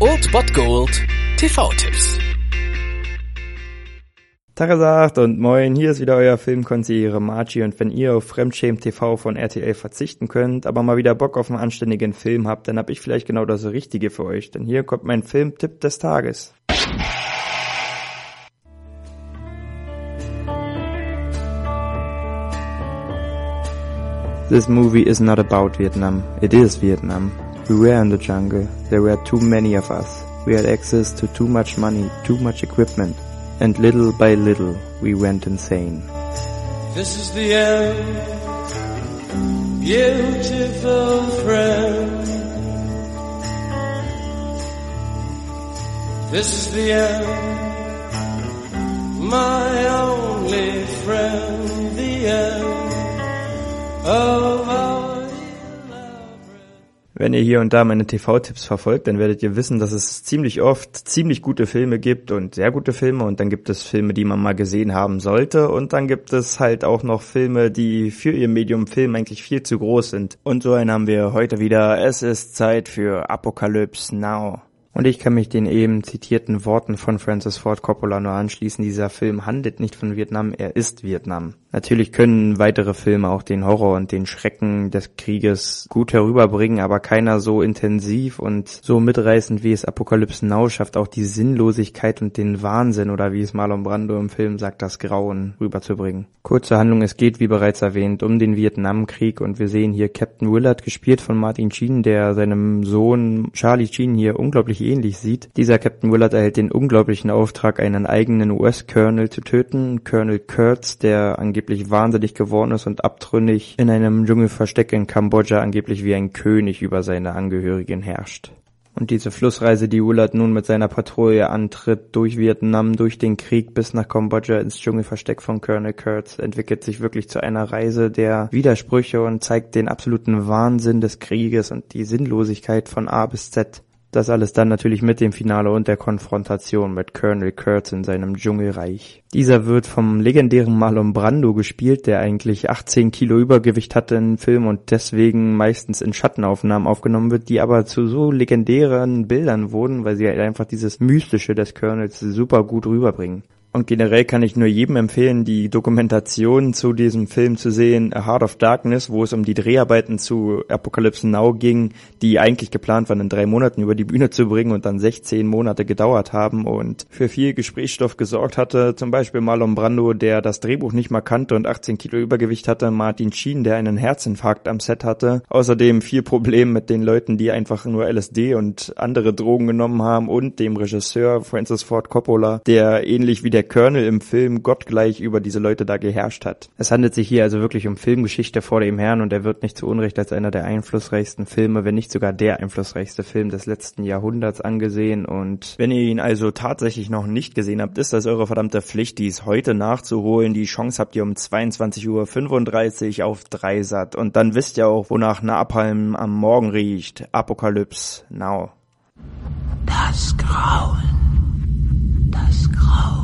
Old Bot Gold TV-Tipps. Tagesacht und moin, hier ist wieder euer Filmkonsigliere Margie und wenn ihr auf Fremdschämen TV von RTL verzichten könnt, aber mal wieder Bock auf einen anständigen Film habt, dann hab ich vielleicht genau das Richtige für euch, denn hier kommt mein Filmtipp des Tages. This movie is not about Vietnam, it is Vietnam. We were in the jungle, there were too many of us. We had access to too much money, too much equipment. and little by little we went insane. This is the end, beautiful friend. This is the end, my only Wenn ihr hier und da meine TV-Tipps verfolgt, dann werdet ihr wissen, dass es ziemlich oft ziemlich gute Filme gibt und sehr gute Filme und dann gibt es Filme, die man mal gesehen haben sollte und dann gibt es halt auch noch Filme, die für ihr Medium Film eigentlich viel zu groß sind. Und so einen haben wir heute wieder. Es ist Zeit für Apocalypse Now. Und ich kann mich den eben zitierten Worten von Francis Ford Coppola nur anschließen. Dieser Film handelt nicht von Vietnam, er ist Vietnam. Natürlich können weitere Filme auch den Horror und den Schrecken des Krieges gut herüberbringen, aber keiner so intensiv und so mitreißend wie es Apokalypse Now schafft, auch die Sinnlosigkeit und den Wahnsinn oder wie es Marlon Brando im Film sagt, das Grauen rüberzubringen. Kurze Handlung, es geht, wie bereits erwähnt, um den Vietnamkrieg und wir sehen hier Captain Willard, gespielt von Martin Sheen, der seinem Sohn Charlie Sheen hier unglaublich ähnlich sieht. Dieser Captain Willard erhält den unglaublichen Auftrag, einen eigenen US-Colonel zu töten, Colonel Kurtz, der angeblich wahnsinnig geworden ist und abtrünnig in einem Dschungelversteck in Kambodscha angeblich wie ein König über seine Angehörigen herrscht. Und diese Flussreise, die Willard nun mit seiner Patrouille antritt, durch Vietnam, durch den Krieg bis nach Kambodscha ins Dschungelversteck von Colonel Kurtz, entwickelt sich wirklich zu einer Reise der Widersprüche und zeigt den absoluten Wahnsinn des Krieges und die Sinnlosigkeit von A bis Z. Das alles dann natürlich mit dem Finale und der Konfrontation mit Colonel Kurtz in seinem Dschungelreich. Dieser wird vom legendären Marlon Brando gespielt, der eigentlich 18 Kilo Übergewicht hatte im Film und deswegen meistens in Schattenaufnahmen aufgenommen wird, die aber zu so legendären Bildern wurden, weil sie halt einfach dieses Mystische des Colonels super gut rüberbringen. Und generell kann ich nur jedem empfehlen, die Dokumentation zu diesem Film zu sehen, A Heart of Darkness, wo es um die Dreharbeiten zu Apocalypse Now ging, die eigentlich geplant waren, in drei Monaten über die Bühne zu bringen und dann 16 Monate gedauert haben und für viel Gesprächsstoff gesorgt hatte. Zum Beispiel Marlon Brando, der das Drehbuch nicht mal kannte und 18 Kilo Übergewicht hatte, Martin Sheen, der einen Herzinfarkt am Set hatte. Außerdem viel Problem mit den Leuten, die einfach nur LSD und andere Drogen genommen haben und dem Regisseur Francis Ford Coppola, der ähnlich wie der Colonel im Film gottgleich über diese Leute da geherrscht hat. Es handelt sich hier also wirklich um Filmgeschichte vor dem Herrn und er wird nicht zu Unrecht als einer der einflussreichsten Filme, wenn nicht sogar der einflussreichste Film des letzten Jahrhunderts angesehen und wenn ihr ihn also tatsächlich noch nicht gesehen habt, ist das eure verdammte Pflicht, dies heute nachzuholen. Die Chance habt ihr um 22.35 Uhr auf Dreisat und dann wisst ihr auch, wonach Napalm am Morgen riecht. Apokalypse Now. Das Grauen. Das Grauen.